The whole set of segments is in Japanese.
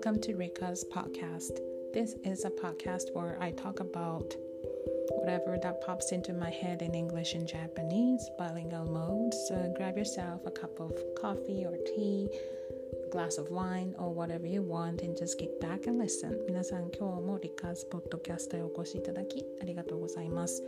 Welcome to Rika's podcast. This is a podcast where I talk about whatever that pops into my head in English and Japanese, bilingual mode. So grab yourself a cup of coffee or tea, a glass of wine, or whatever you want, and just get back and listen. 皆さん、今日も Rika's podcast へお越しいただきありがとうございます。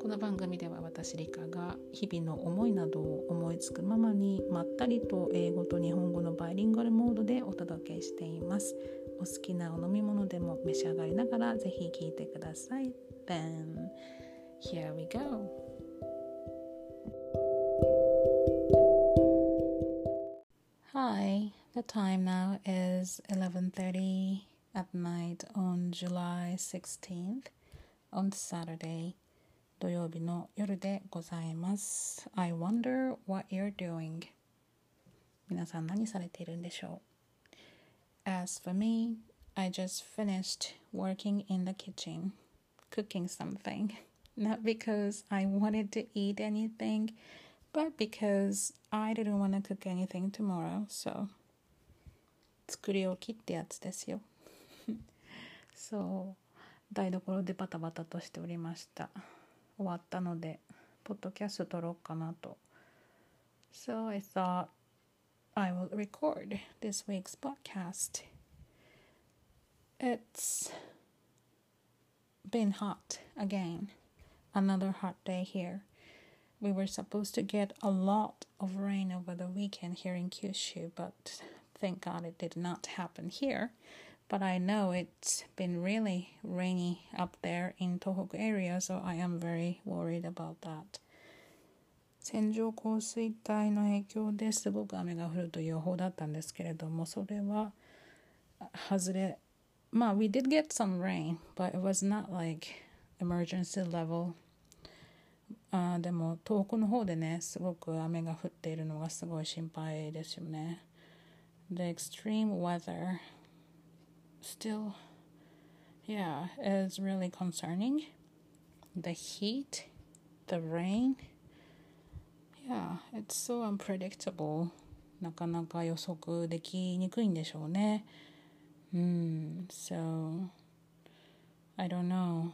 この番組では私リカが日々の思いなどを思いつくままにまったりと英語と日本語のバイリンガルモードでお届けしています。お好きなお飲み物でも召し上がりながらぜひ聞いてください。Then here we go Hi, the time now is 11:30 at night on July 16th on Saturday. 土曜日の夜でございます。I wonder what you're doing. 皆さん何されているんでしょう As for me, I just finished working in the kitchen, cooking something. Not because I wanted to eat anything, but because I didn't want to cook anything tomorrow, so 作り置きってやつですよ。そう、台所でバタバタとしておりました。 終わったのでポッドキャスト撮ろうかなと So I thought I will record this week's podcast It's been hot again another hot day here we were supposed to get a lot of rain over the weekend here in Kyushu, but thank God it did not happen here. but I know it's been really rainy up there in Tohoku area, so I am very worried about that. 線状降水帯の影響ですごく雨が降るという予報だったんですけれどもそれは外れまあ we did get some rain but it was not like emergency level あでも遠くの方でねすごく雨が降っているのがすごい心配ですよね The extreme weather still, yeah, is really concerning. The heat, the rain, yeah, it's so unpredictable. なかなか予測できにくいんでしょうね。うん、so I don't know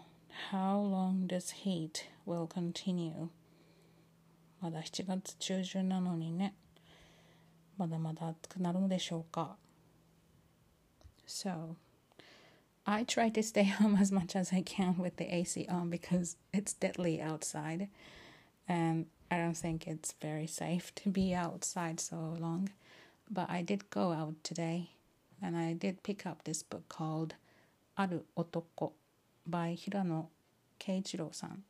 how long this heat will continue. まだ7月中旬なのにね、まだまだ暑くなるのでしょうか。 So I try to stay home as much as I can with the AC on because it's deadly outside. And I don't think it's very safe to be outside so long. But I did go out today and I did pick up this book called Aru Otoko by Hirano Keiichiro-san.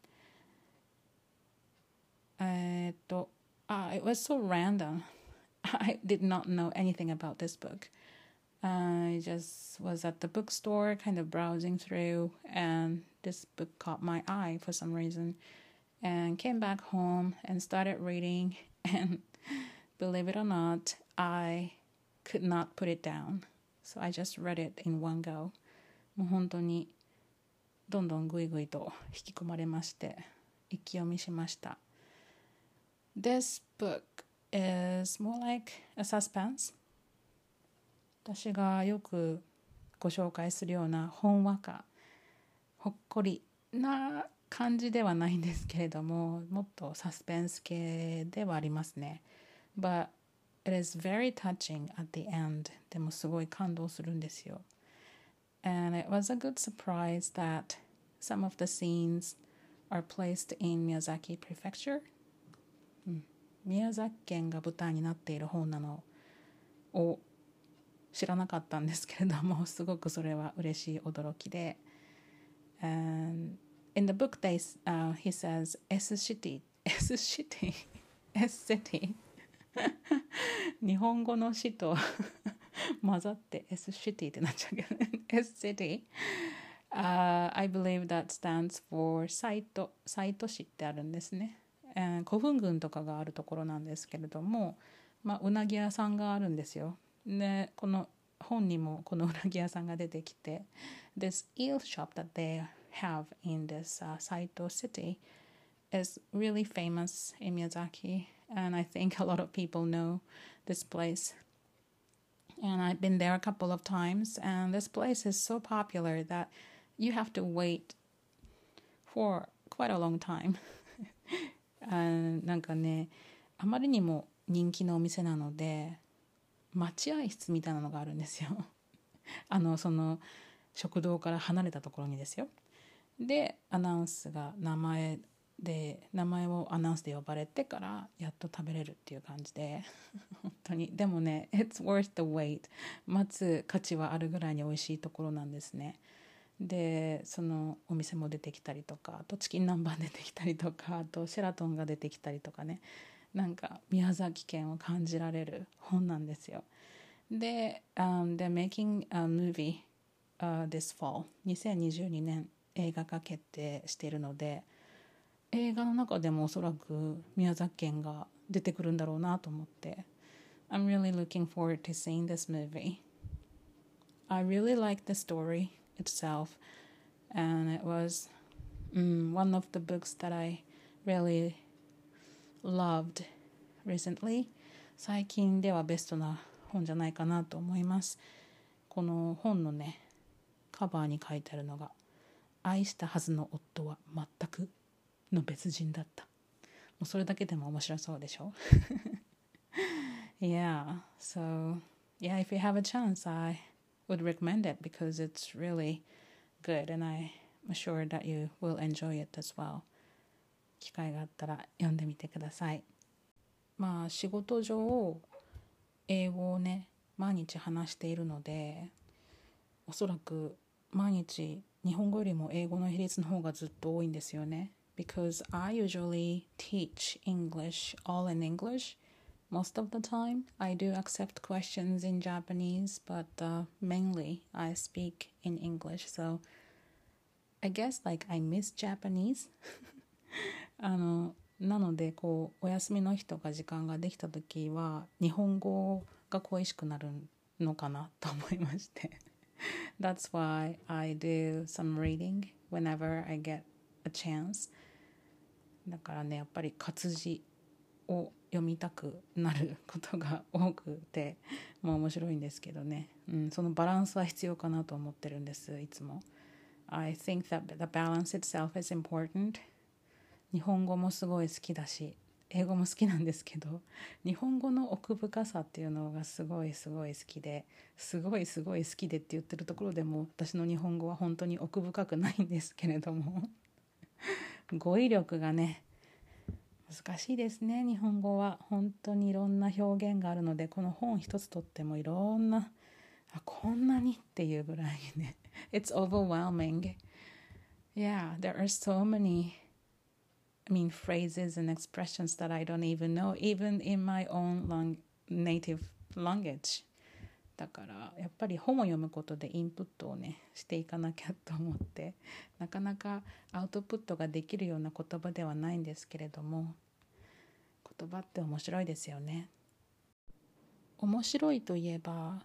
Uh, it was so random. I did not know anything about this book. I just was at the bookstore, kind of browsing through, and this book caught my eye for some reason. And came back home and started reading. And believe it or not, I could not put it down. So I just read it in one go. もう本当にどんどんぐいぐいと引き込まれまして一気読みしました。This book is more like a suspense. 私がよくご紹介するようなほんわかほっこりな感じではないんですけれどももっとサスペンス系ではありますね。But it is very touching at the end でもすごい感動するんですよ。And it was a good surprise that some of the scenes are placed in Miyazaki Prefecture、うん、宮崎県が舞台になっている本なのを知らなかったんですけれども すごくそれは嬉しい驚きで。And in the book they、uh, he says S city S city S city 日本語の詩と混ざって S city ってなっちゃうけど S city Uh, I believe that stands for サイトサイト市ってあるんですね、えー、古墳群とかがあるところなんですけれども、まあ、うなぎ屋さんがあるんですよ。でこの本にもこのうなぎ屋さんが出てきて This eel shop that they have in this、uh, Saito city is really famous in Miyazaki and I think a lot of people know this place And I've been there a couple of times, and this place is so popular that you have to wait for quite a long time. あなんかね、あまりにも人気のお店なので、 待合室みたいなのがあるんですよ。あの、その、食堂から離れたところにですよ。で、アナウンスが名前で名前をアナウンスで呼ばれてからやっと食べれるっていう感じで。本当に。でもね It's worth the wait 待つ価値はあるぐらいに美味しいところなんですね。でそのお店も出てきたりとかあとチキン南蛮出てきたりとかあとシェラトンが出てきたりとかね。なんか宮崎県を感じられる本なんですよで、um, They're making a movie、uh, this fall 2022年映画化決定しているので映画の中でもおそらく宮崎県が出てくるんだろうなと思って I'm really looking forward to seeing this movie I really like the story itself and it was um, one of the books that I really loved recently 最近ではベストな本じゃないかなと思いますこの本のねカバーに書いてあるのが愛したはずの夫は全くの別人だったもうそれだけでも面白そうでしょ Yeah so yeah if you have a chance I would recommend it because it's really good and I'm sure that you will enjoy it as well 機会があったら読んでみてくださいまあ仕事上英語をね毎日話しているのでおそらく毎日日本語よりも英語の比率の方がずっと多いんですよね because I usually teach English all in English most of the time. I do accept questions in Japanese, but uh, mainly I speak in English. So I guess like I miss Japanese. あのなのでこうお休みの日とか時間ができた時は日本語が恋しくなるのかなと思いまして。That's why I do some reading whenever I get a chance. だからねやっぱり活字を読みたくなることが多くてもう面白いんですけどね、うん、そのバランスは必要かなと思ってるんですいつも。I think that the balance itself is important. 日本語もすごい好きだし英語も好きなんですけど日本語の奥深さっていうのがすごいすごい好きですごいすごい好きでって言ってるところでも私の日本語は本当に奥深くないんですけれども 語彙力がね難しいですね日本語は。本当にいろんな表現があるのでこの本一つとってもいろんなあこんなにっていうぐらいね。It's overwhelming. Yeah there are so many I mean phrases and expressions that I don't even know even in my own long, native language. だからやっぱり本を読むことでインプットをねしていかなきゃと思ってなかなかアウトプットができるような言葉ではないんですけれども言葉って面白いですよね。面白いといえば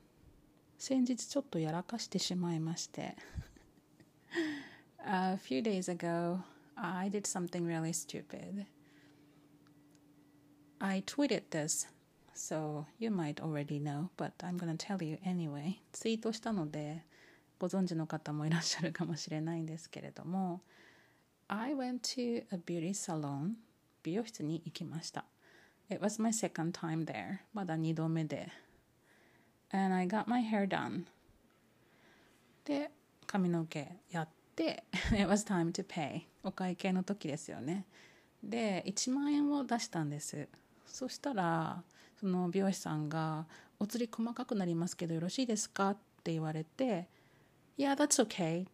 先日ちょっとやらかしてしまいまして。A few days ago I did something really stupid I tweeted this So you might already know, but I'm gonna tell you anyway. ツイートしたのでご存知の方もいらっしゃるかもしれないんですけれども I went to a beauty salon 美容室に行きました It was my second time there まだ2度目で And I got my hair done で髪の毛やって It was time to pay. お会計の時ですよね。で1万円を出したんです。そしたらその美容師さんが「お釣り細かくなりますけどよろしいですか?」って言われて「Yeah, that's okay」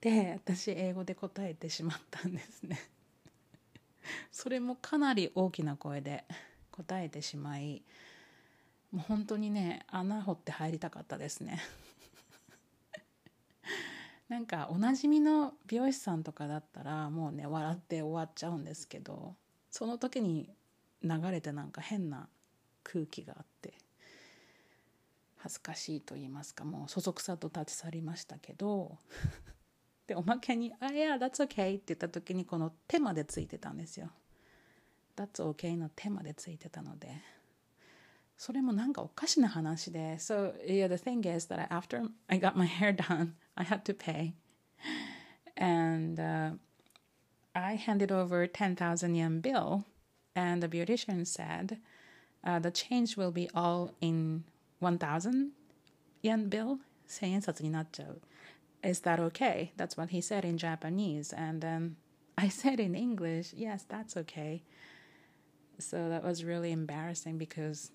で私英語で答えてしまったんですね。それもかなり大きな声で答えてしまいもう本当にね穴掘って入りたかったですね。なんかおなじみの美容師さんとかだったらもうね笑って終わっちゃうんですけどその時に流れてなんか変な空気があって恥ずかしいと言いますかもうそそくさと立ち去りましたけどでおまけに「あいや that's okay」って言った時にこの手までついてたんですよ。That's okay の手までついてたのでそれもなんかおかしな話で。So, yeah, the thing is that after I got my hair done, I had to pay. And uh, I handed over 10,000 yen bill, and the beautician said, uh, the change will be all in 1,000 yen bill. 1000円札になっちゃう。Is that okay? That's what he said in Japanese. And then I said in English, yes, that's okay. So that was really embarrassing because,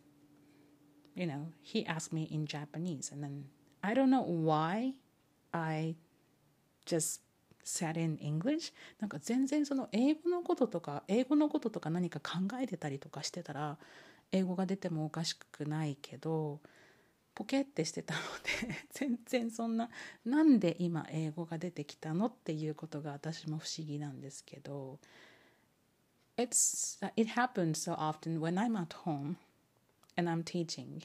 you know, he asked me in Japanese. And then I don't know why I just said in English? なんか全然その英語のこととか英語のこととか何か考えてたりとかしてたら英語が出てもおかしくないけどポケってしてたので 全然そんななんで今英語が出てきたのっていうことが私も不思議なんですけど It's, it happens so often when I'm at home and I'm teaching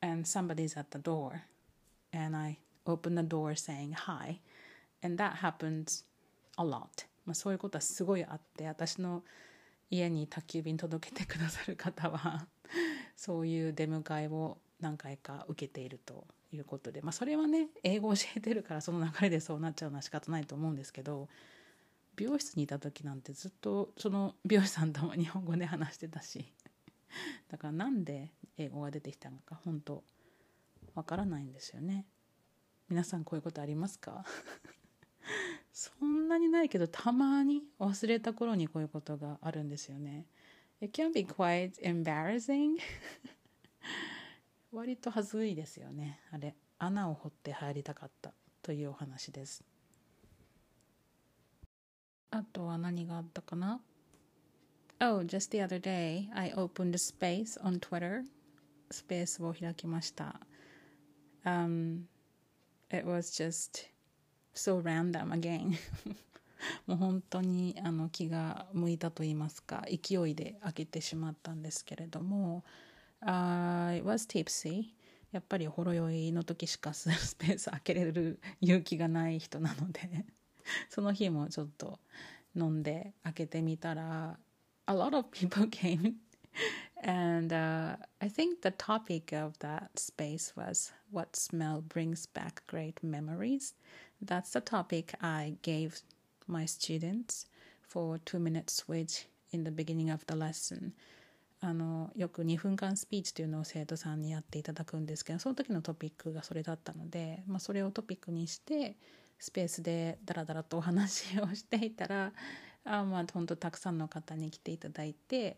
and somebody's at the door and I open the door saying hi. And that happens a lot. まあそういうことはすごいあって私の家に宅急便届けてくださる方は そういう出迎えを何回か受けているということで、まあ、それはね英語を教えてるからその流れでそうなっちゃうのは仕方ないと思うんですけど美容室にいた時なんてずっとその美容師さんとも日本語で話してたしだからなんで英語が出てきたのか本当わからないんですよね。皆さんこういうことありますか？そんなにないけどたまに忘れた頃にこういうことがあるんですよね。It can be quite embarrassing. 割と恥ずいですよね。あれ穴を掘って入りたかったというお話です。あとは何があったかな？Oh, just the other day, I opened a space on Twitter. スペースを開きました。Um, it was just so random again. もう本当にあの気が向いたと言いますか勢いで開けてしまったんですけれども、uh, it was tipsy やっぱりほろ酔いの時しかスペース開けれる勇気がない人なので その日もちょっと飲んで開けてみたら a lot of people came and uh, I think the topic of that space was what smell brings back great memories. That's the topic I gave my students for two minute switch in the beginning of the lesson. あのよく2分間スピーチというのを生徒さんにやっていただくんですけどその時のトピックがそれだったので、まあ、それをトピックにしてスペースでダラダラとお話をしていたらあまあ本当たくさんの方に来ていただいて、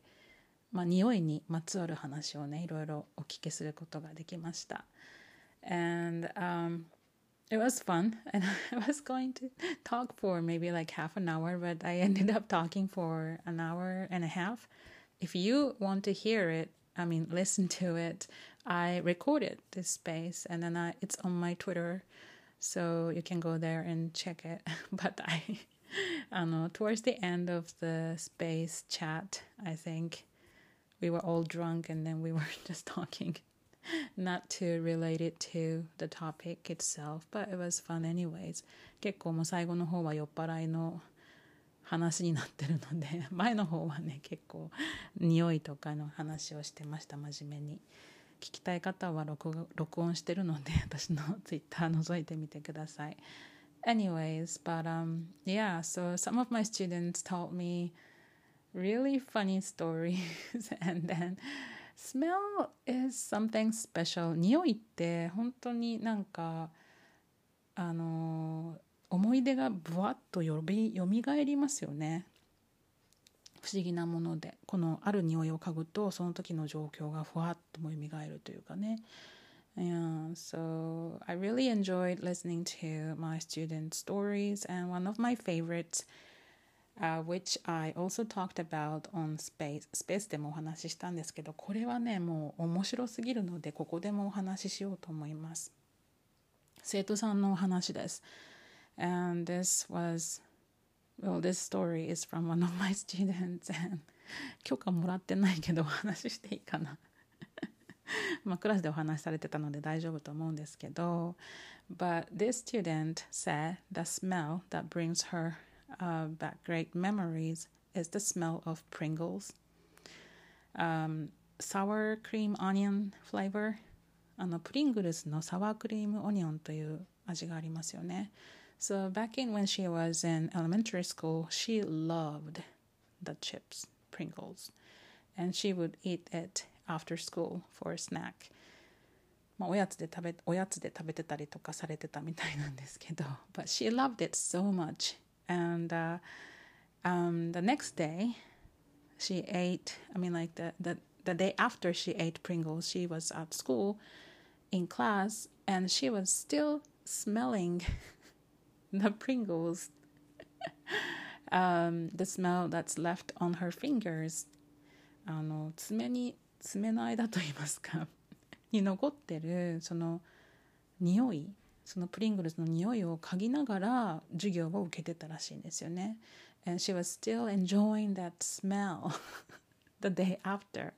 まあ、匂いにまつわる話をねいろいろお聞きすることができました。And、um, it was fun and I was going to talk for maybe like half an hour, but I ended up talking for an hour and a half. If you want to hear it, I mean, listen to it, I recorded this space and then I, it's on my Twitter, so you can go there and check it. But I, I know, towards the end of the space chat, I think we were all drunk and then we were just talking not to relate it to the topic itself, but it was fun anyways. 結構もう最後の方は酔っ払いの話になってるので、前の方はね、結構匂いとかの話をしてました、真面目に。聞きたい方は録録音してるので、私のツイッター覗いてみてください。Anyways, but um, yeah, so some of my students told me really funny stories and then smell is something special 匂いって本当になんかあの思い出がぶわっとよびよみがえりますよね不思議なものでこのある匂いを嗅ぐとその時の状況がふわっともよみがえるというかね Yeah, so I really enjoyed listening to my students' stories, and one of my favorites uh, which I also talked about on Space. Space でもお話ししたんですけど、これはね、もう面白すぎるので、ここでもお話ししようと思います。生徒さんのお話です。And this was, well, this story is from one of my students. And 許可もらってないけど、お話ししていいかな。まあ、クラスでお話しされてたので大丈夫と思うんですけど、But this student said the smell that brings her uh, back great memories is the smell of Pringles. Um, sour cream onion flavor あのプリングルスのサワークリームオニオンという味がありますよね So back in when she was in elementary school she loved the chips Pringles and she would eat it after school for a snack まあ、おやつで食べおやつで食べてたりとかされてたみたいなんですけど but she loved it so much and、uh, um, the next day she ate i mean like the, the the day after she ate pringles she was at school in class and she was still smelling the pringles um, the smell that's left on her fingers あの爪に爪の間といいますかに残ってるその匂い そのプリングルズの匂いを嗅ぎながら授業を受けてたらしいんですよね。And she was still enjoying that smell the day after.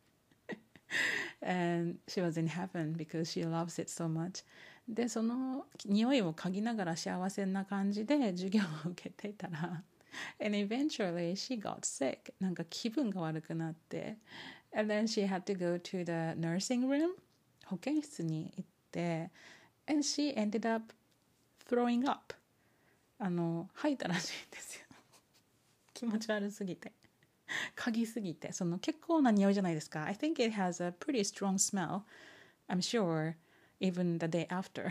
and she was in heaven because she loves it so much. で、その匂いを嗅ぎながら幸せな感じで授業を受けていたら and eventually she got sick. なんか気分が悪くなって and then she had to go to the nursing room 保健室に行って and she ended up throwing up あの吐いたらしいんですよ気持ち悪すぎて嗅ぎすぎてその結構な匂いじゃないですか I think it has a pretty strong smell I'm sure even the day after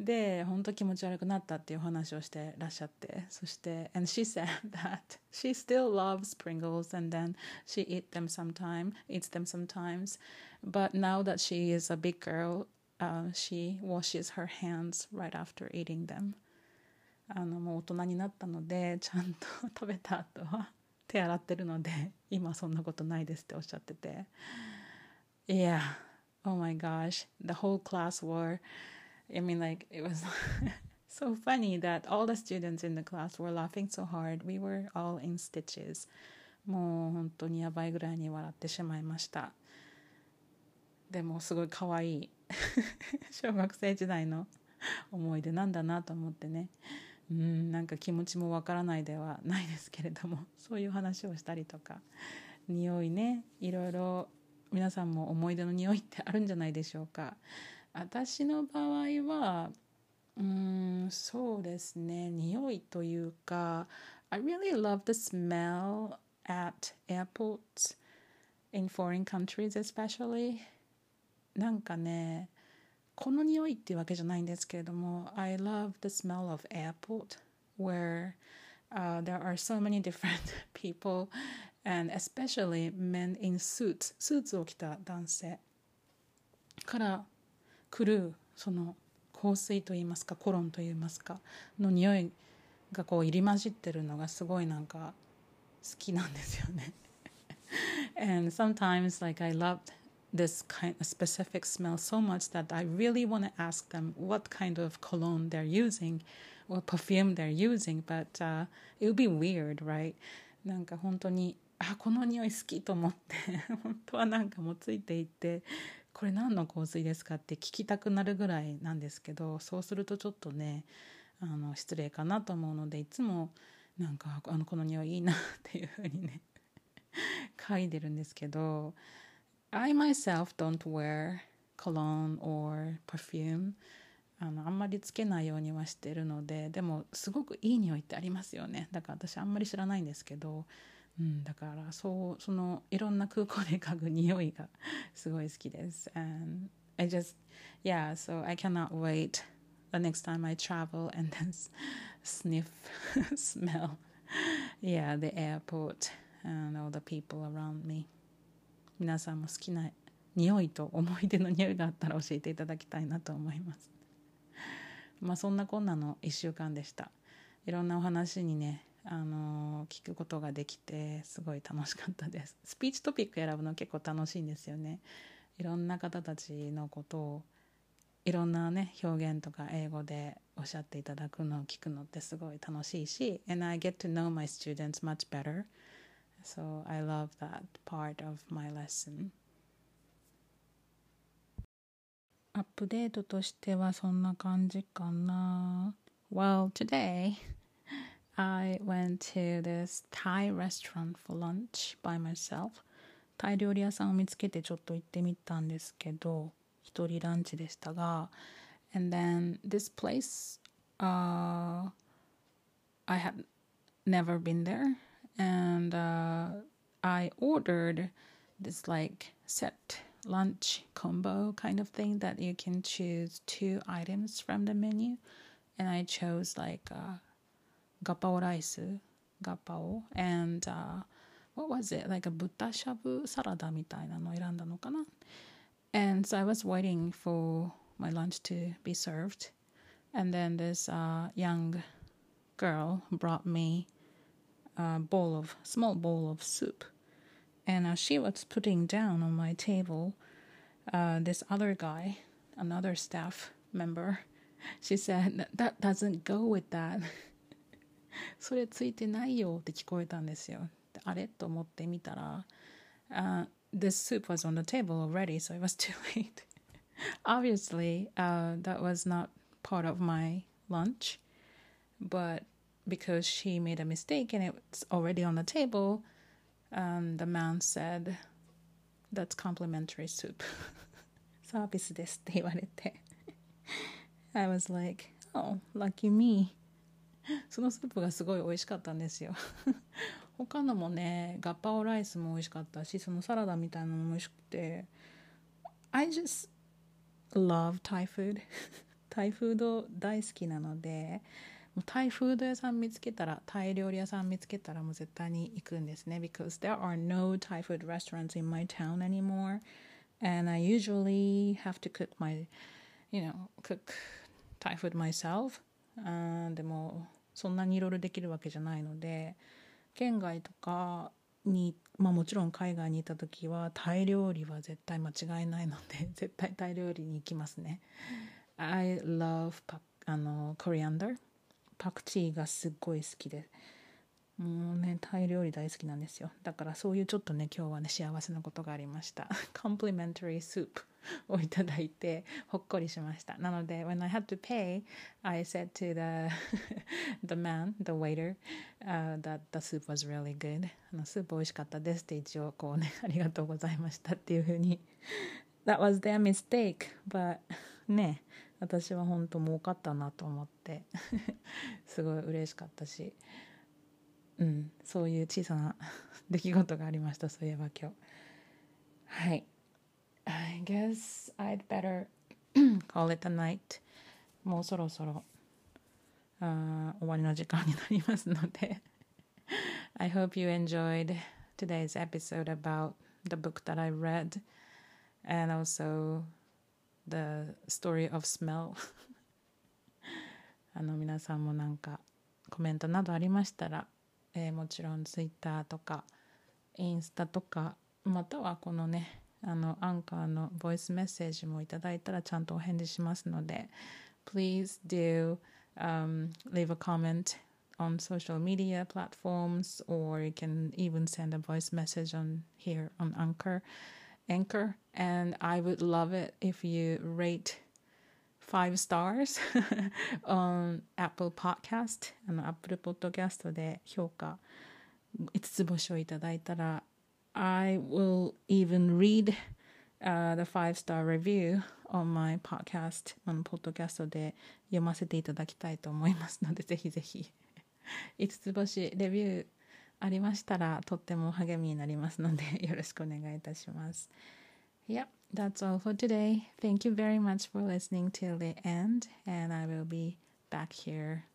で本当気持ち悪くなったっていう話をしてらっしゃってそして and she said that she still loves Pringles and then she eat them sometime eats them sometimes but now that she is a big girl uh, she washes her hands right after eating them あのもう大人になったのでちゃんと食べた後は手洗ってるので今そんなことないですっておっしゃってて Yeah oh my gosh the whole class were I mean, like, it was so funny that all the students in the class were laughing so hard. We were all in stitches. もう本当にやばいぐらいに笑ってしまいました。でもすごい可愛い 小学生時代の思い出なんだなと思ってね。うんなんか気持ちもわからないではないですけれどもそういう話をしたりとか匂いねいろいろ皆さんも思い出の匂いってあるんじゃないでしょうか私の場合はうんそうですね匂いというか I really love the smell at airports in foreign countries especially なんかねこの匂いっていうわけじゃないんですけれども I love the smell of airport where uh, there are so many different people and especially men in suits スーツを着た男性から 来るその香水といいますかコロンといいますかの匂いがこう入り混じってるのがすごいなんか好きなんですよね。and sometimes like I loved this kind of specific smell so much that I really want to ask them what kind of cologne they're using or perfume they're using, but uh, it would be weird, right? なんか本当にあこの匂い好きと思って本当はなんかもうついていってこれ何の香水ですかって聞きたくなるぐらいなんですけどそうするとちょっとねあの失礼かなと思うのでいつもなんかあのこの匂いいいなっていうふうにね 嗅いでるんですけど I myself don't wear cologne or perfume あのあんまりつけないようにはしてるのででもすごくいい匂いってありますよね。だから私あんまり知らないんですけどうん、だからそうそのいろんな空港で嗅ぐ匂いがすごい好きです。And I just, yeah, so I cannot wait the next time I travel and then sniff, smell, yeah, the airport and all the people around me. 皆さんも好きな匂いと思い出の匂いがあったら教えていただきたいなと思います。まあそんなこんなの1週間でした。いろんなお話にねあの聞くことができてすごい楽しかったです。スピーチトピック選ぶの結構楽しいんですよね。いろんな方たちのことをいろんなね表現とか英語でおっしゃっていただくのを聞くのってすごい楽しいし and I get to know my students much better. So I love that part of my lesson. アップデートとしてはそんな感じかな。Well today I went to this Thai restaurant for lunch by myself. タイ料理屋さんを見つけてちょっと行ってみたんですけど、一人ランチでしたが、and then this place, uh, I had never been there, and uh, I ordered this like set lunch combo kind of thing that you can choose two items from the menu, and I chose like uh, gapao rice, gapao, and uh, what was it like a buta shabu salada みたいなの選んだのかな and so I was waiting for my lunch to be served and then this uh, young girl brought me a bowl of small bowl of soup and as she was putting down on my table uh, this other guy another staff member she said that doesn't go with that それついてないよって聞こえたんですよあれと思ってみたら、uh, this soup was on the table already, so it was too late. Obviously, uh, that was not part of my lunch, but because she made a mistake and it's already on the table, um, the man said, That's complimentary soup. サービスですって言われて I was like, oh, lucky me. そのスープがすごい美味しかったんですよ他のもねガッパオライスも美味しかったしそのサラダみたいなのも美味しくて I just love Thai food タイフード大好きなのでもうタイフード屋さん見つけたらタイ料理屋さん見つけたらもう絶対に行くんですね because there are no Thai food restaurants in my town anymore and I usually have to cook my you know cook Thai food myself でもそんなにいろいろできるわけじゃないので県外とかにまあもちろん海外にいた時はタイ料理は絶対間違いないので 絶対タイ料理に行きますね。I love パあのコリアンダーパクチーがすっごい好きでもうねタイ料理大好きなんですよ。だからそういうちょっとね今日はね幸せなことがありました。complimentary soup をいただいてほっこりしました。なので when I had to pay I said to the the man the waiter、uh, that the soup was really good. あのスープ美味しかったですって一応こうね ありがとうございましたっていうふうに。That was their mistake but ね私は本当儲かったなと思って。すごい嬉しかったし。うん、そういう小さな出来事がありましたそういえば今日はい I guess I'd better call it a night もうそろそろあ終わりの時間になりますので I hope you enjoyed today's episode about the book that I read and also the story of smell あの皆さんもなんかコメントなどありましたらえー、もちろん Twitter とかインスタとかまたはこのねあのアンカーのボイスメッセージもいただいたらちゃんとお返事しますので Please do、um, leave a comment on social media platforms or you can even send a voice message on here on Anchor Anchor and I would love it if you rate five stars on Apple Podcast あの Apple Podcast で評価5つ星をいただいたら I will even read、uh, the five star review on my podcast あのポッドキャストで読ませていただきたいと思いますので ぜひぜひ5つ星レビューありましたらとっても励みになりますのでよろしくお願いいたします。Yep, that's all for today. Thank you very much for listening till the end, and I will be back here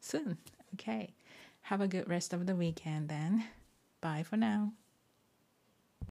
soon. Okay, have a good rest of the weekend then. Bye for now.